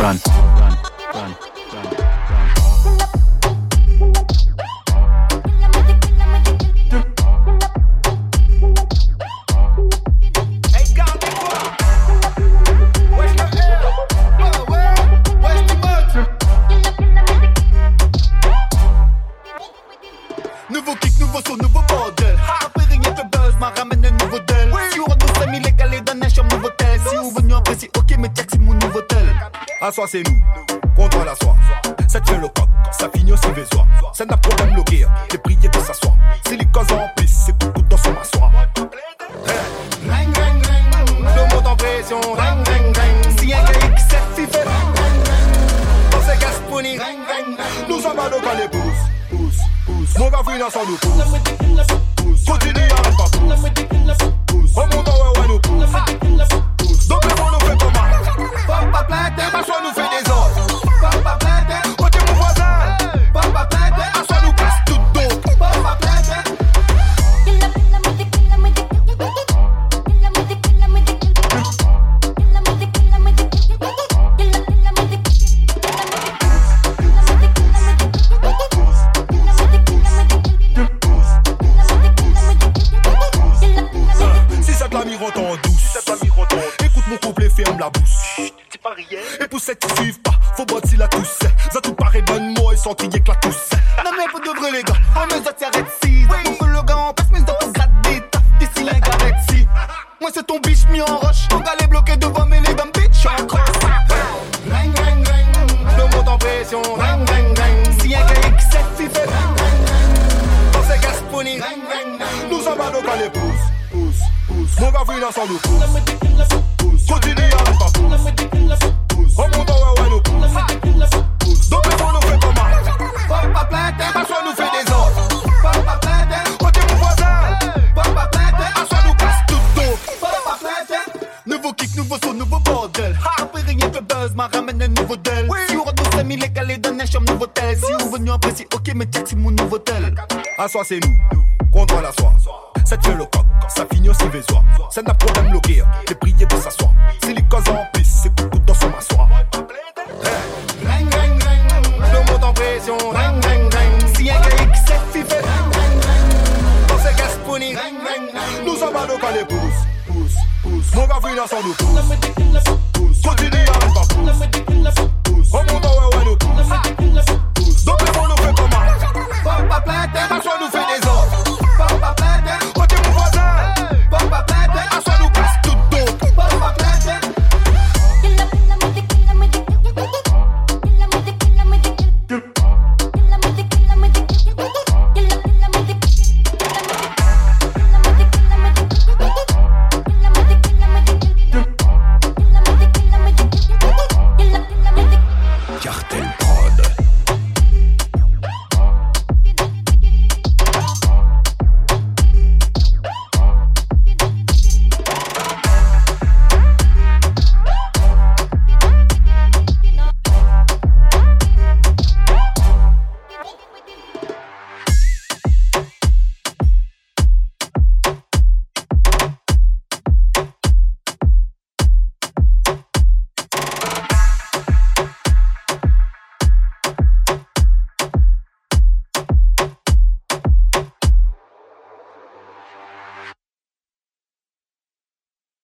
run, run, run, À soi, c'est nous, contre la soie. Ça fait le coq, ça finit aussi besoin. Ça n'a problème bloqué, t'es prié de s'asseoir. C'est les causes en piste, c'est tout dans son. Ring, ring, ring. Le monde en pression. Ring, ring, ring. Si un gars X s'est fifé. Dans ces gasponi, nous sommes à nos quand les pouces, pouces, pouces. Mon gars, finance en nous pousse, pousse. Continue à ne pas pousse, pousse. Écoute mon couplet, ferme la bouche. Et pour ceux qui suivent pas, faut boire si la tousse. Ça tout paraît bonne moi et sans crier que la tousse. Non mais pour de vrai les gars, on me ça s'arrête si Pour que le gars en passe mais ça pour gratter taf d'ici la garette si Moi c'est ton biche mis en roche, ton gars est bloqué devant mais les dames bitch. En Ring ring ring, le monde en pression. Ring ring ring, si un gars X s'est fifé Dans ces gasponi, nous sommes à nos les pouces, pouces, pouces. Mon gars, finance en nous pousse, pousse. Continue à ne pas pousse, pousse. On monte en ouais, nous pousse, pousse. Donc, monde nous fait comment? Papa plainte, À soi, nous fait des ordres. papa plainte Côté mon voisin, Papa plainte, à soi, nous casse tout donc. papa plainte Nouveau kick, nouveau son, nouveau bordel Après rien que buzz, m'a ramené un nouveau del on retrouve amis les calés dans un chambre nouveau tel Si vous venu apprécier, ok mais check c'est mon nouveau tel À soi, c'est nous, contre la soie. Ça fait le coq, ça finit aussi besoin. Ça n'a problème bloqué, t'es prié de s'asseoir. C'est les causes en piste, c'est tout dans son ring, le monde en pression Ring ring ring, si un gars X s'est fifé. Dans ces gasponi, nous sommes à nos les pouces. Mon gars, finance en nous pousse, pousse. Continue